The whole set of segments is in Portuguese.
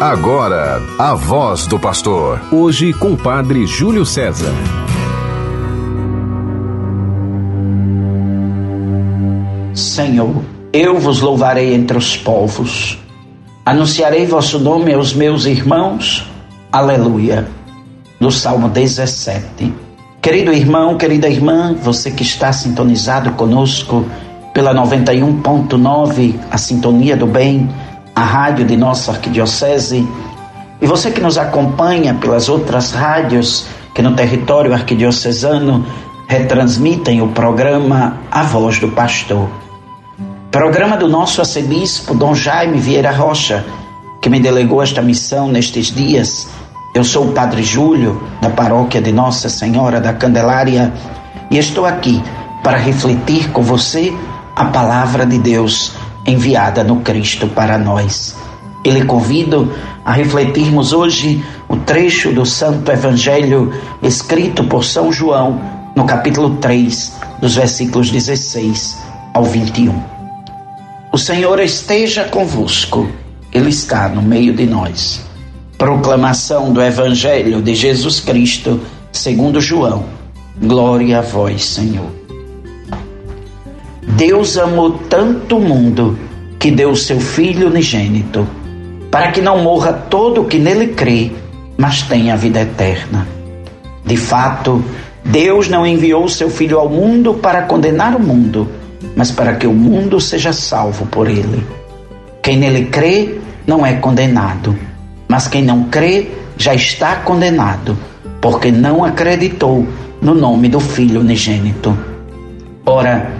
Agora, a voz do pastor. Hoje com o padre Júlio César. Senhor, eu vos louvarei entre os povos. Anunciarei vosso nome aos meus irmãos. Aleluia. Do Salmo 17. Querido irmão, querida irmã, você que está sintonizado conosco pela 91.9, a Sintonia do Bem, a rádio de nossa arquidiocese, e você que nos acompanha pelas outras rádios que no território arquidiocesano retransmitem o programa A Voz do Pastor. Programa do nosso arcebispo Dom Jaime Vieira Rocha, que me delegou esta missão nestes dias. Eu sou o Padre Júlio, da paróquia de Nossa Senhora da Candelária, e estou aqui para refletir com você a palavra de Deus enviada no Cristo para nós. Ele convido a refletirmos hoje o trecho do Santo Evangelho escrito por São João, no capítulo 3, dos versículos 16 ao 21. O Senhor esteja convosco, Ele está no meio de nós. Proclamação do Evangelho de Jesus Cristo, segundo João. Glória a vós, Senhor. Deus amou tanto o mundo que deu o seu Filho unigênito, para que não morra todo o que nele crê, mas tenha vida eterna. De fato, Deus não enviou o seu Filho ao mundo para condenar o mundo, mas para que o mundo seja salvo por ele. Quem nele crê não é condenado, mas quem não crê já está condenado, porque não acreditou no nome do Filho unigênito. Ora,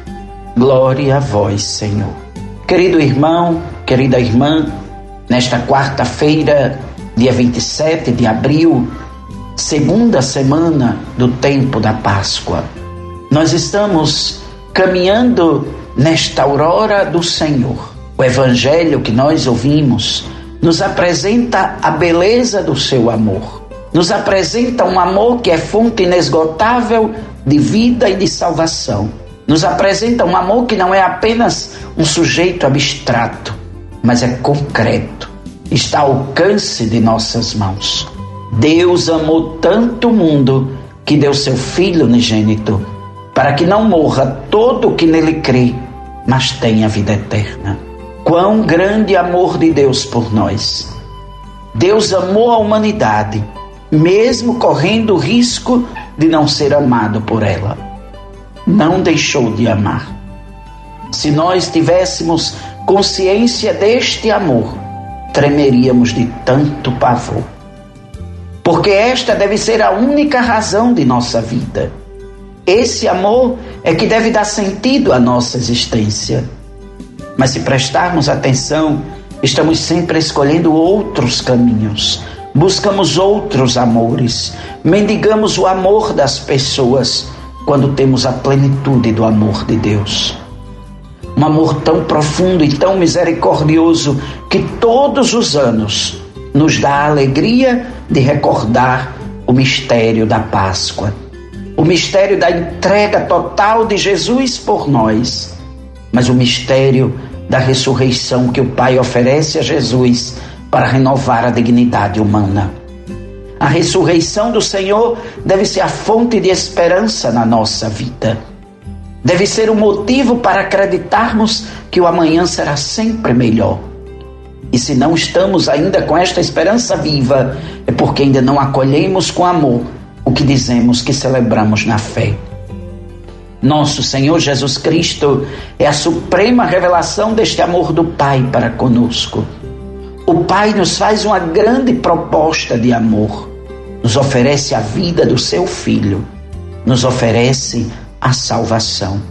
Glória a vós, Senhor. Querido irmão, querida irmã, nesta quarta-feira, dia 27 de abril, segunda semana do tempo da Páscoa, nós estamos caminhando nesta aurora do Senhor. O evangelho que nós ouvimos nos apresenta a beleza do seu amor. Nos apresenta um amor que é fonte inesgotável de vida e de salvação nos apresenta um amor que não é apenas um sujeito abstrato, mas é concreto, está ao alcance de nossas mãos. Deus amou tanto o mundo que deu seu Filho unigênito, para que não morra todo o que nele crê, mas tenha vida eterna. Quão grande amor de Deus por nós! Deus amou a humanidade, mesmo correndo o risco de não ser amado por ela não deixou de amar. Se nós tivéssemos consciência deste amor, tremeríamos de tanto pavor. Porque esta deve ser a única razão de nossa vida. Esse amor é que deve dar sentido à nossa existência. Mas se prestarmos atenção, estamos sempre escolhendo outros caminhos, buscamos outros amores, mendigamos o amor das pessoas quando temos a plenitude do amor de Deus. Um amor tão profundo e tão misericordioso que todos os anos nos dá a alegria de recordar o mistério da Páscoa, o mistério da entrega total de Jesus por nós, mas o mistério da ressurreição que o Pai oferece a Jesus para renovar a dignidade humana. A ressurreição do Senhor deve ser a fonte de esperança na nossa vida. Deve ser o um motivo para acreditarmos que o amanhã será sempre melhor. E se não estamos ainda com esta esperança viva, é porque ainda não acolhemos com amor o que dizemos que celebramos na fé. Nosso Senhor Jesus Cristo é a suprema revelação deste amor do Pai para conosco. O Pai nos faz uma grande proposta de amor nos oferece a vida do seu filho, nos oferece a salvação.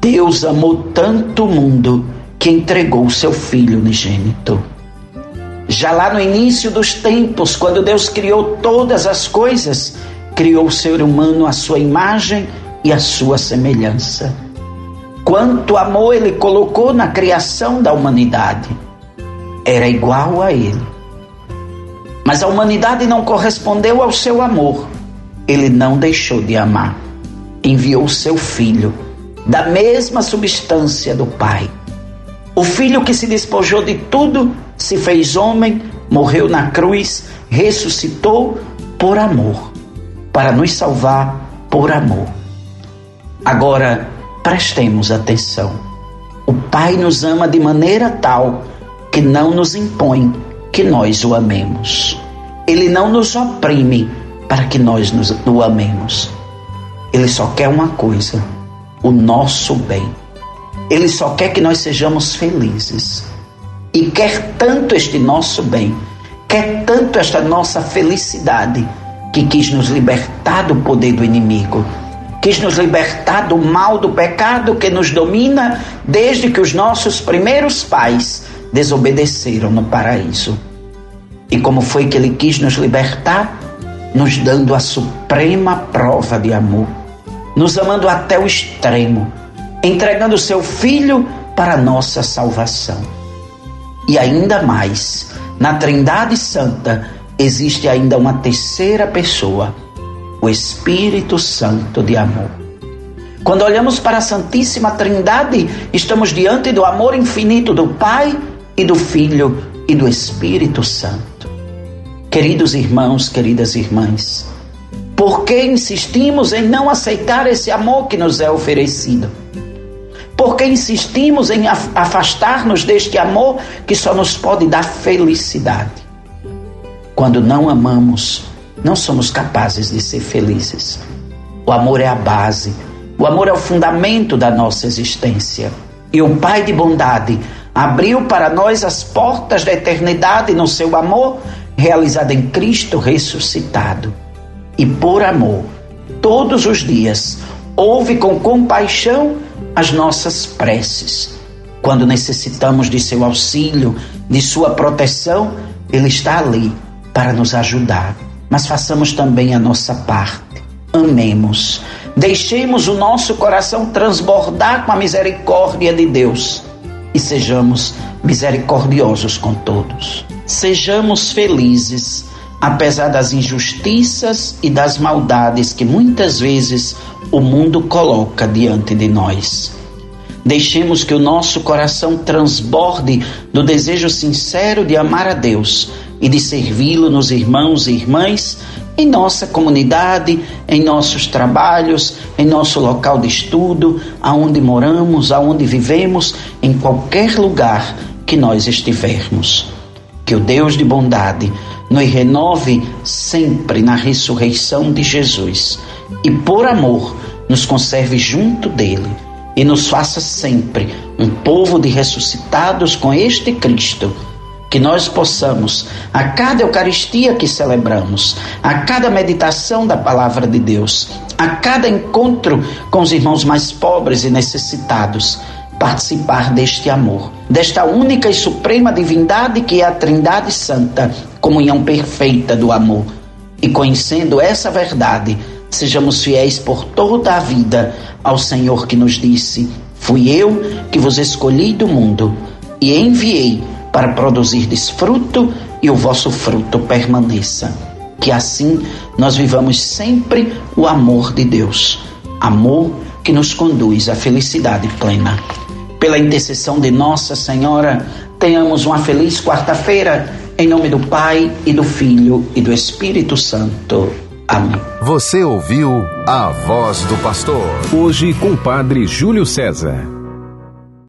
Deus amou tanto o mundo que entregou o seu filho unigênito. Já lá no início dos tempos, quando Deus criou todas as coisas, criou o ser humano à sua imagem e à sua semelhança. Quanto amor ele colocou na criação da humanidade, era igual a ele. Mas a humanidade não correspondeu ao seu amor. Ele não deixou de amar. Enviou o seu filho, da mesma substância do Pai. O filho que se despojou de tudo se fez homem, morreu na cruz, ressuscitou por amor, para nos salvar por amor. Agora, prestemos atenção. O Pai nos ama de maneira tal que não nos impõe que nós o amemos. Ele não nos oprime para que nós nos, o amemos. Ele só quer uma coisa: o nosso bem. Ele só quer que nós sejamos felizes e quer tanto este nosso bem, quer tanto esta nossa felicidade, que quis nos libertar do poder do inimigo, quis nos libertar do mal do pecado que nos domina desde que os nossos primeiros pais desobedeceram no paraíso. E como foi que ele quis nos libertar? Nos dando a suprema prova de amor, nos amando até o extremo, entregando seu filho para nossa salvação. E ainda mais, na Trindade Santa existe ainda uma terceira pessoa, o Espírito Santo de amor. Quando olhamos para a Santíssima Trindade, estamos diante do amor infinito do Pai e do Filho e do Espírito Santo. Queridos irmãos, queridas irmãs, por que insistimos em não aceitar esse amor que nos é oferecido? Porque insistimos em afastar-nos deste amor que só nos pode dar felicidade. Quando não amamos, não somos capazes de ser felizes. O amor é a base, o amor é o fundamento da nossa existência. E o Pai de bondade abriu para nós as portas da eternidade no seu amor, realizado em Cristo ressuscitado. E por amor, todos os dias, ouve com compaixão as nossas preces. Quando necessitamos de seu auxílio, de sua proteção, Ele está ali para nos ajudar. Mas façamos também a nossa parte. Amemos. Deixemos o nosso coração transbordar com a misericórdia de Deus e sejamos misericordiosos com todos. Sejamos felizes, apesar das injustiças e das maldades que muitas vezes o mundo coloca diante de nós. Deixemos que o nosso coração transborde do desejo sincero de amar a Deus e de servi-lo nos irmãos e irmãs, em nossa comunidade, em nossos trabalhos, em nosso local de estudo, aonde moramos, aonde vivemos, em qualquer lugar que nós estivermos. Que o Deus de bondade nos renove sempre na ressurreição de Jesus e, por amor, nos conserve junto dele e nos faça sempre um povo de ressuscitados com este Cristo. Que nós possamos, a cada Eucaristia que celebramos, a cada meditação da palavra de Deus, a cada encontro com os irmãos mais pobres e necessitados, participar deste amor, desta única e suprema divindade que é a Trindade Santa, comunhão perfeita do amor. E conhecendo essa verdade, sejamos fiéis por toda a vida ao Senhor que nos disse: Fui eu que vos escolhi do mundo e enviei para produzir desfruto e o vosso fruto permaneça. Que assim nós vivamos sempre o amor de Deus, amor que nos conduz à felicidade plena. Pela intercessão de Nossa Senhora, tenhamos uma feliz quarta-feira, em nome do Pai e do Filho e do Espírito Santo. Amém. Você ouviu a voz do pastor. Hoje com o Padre Júlio César.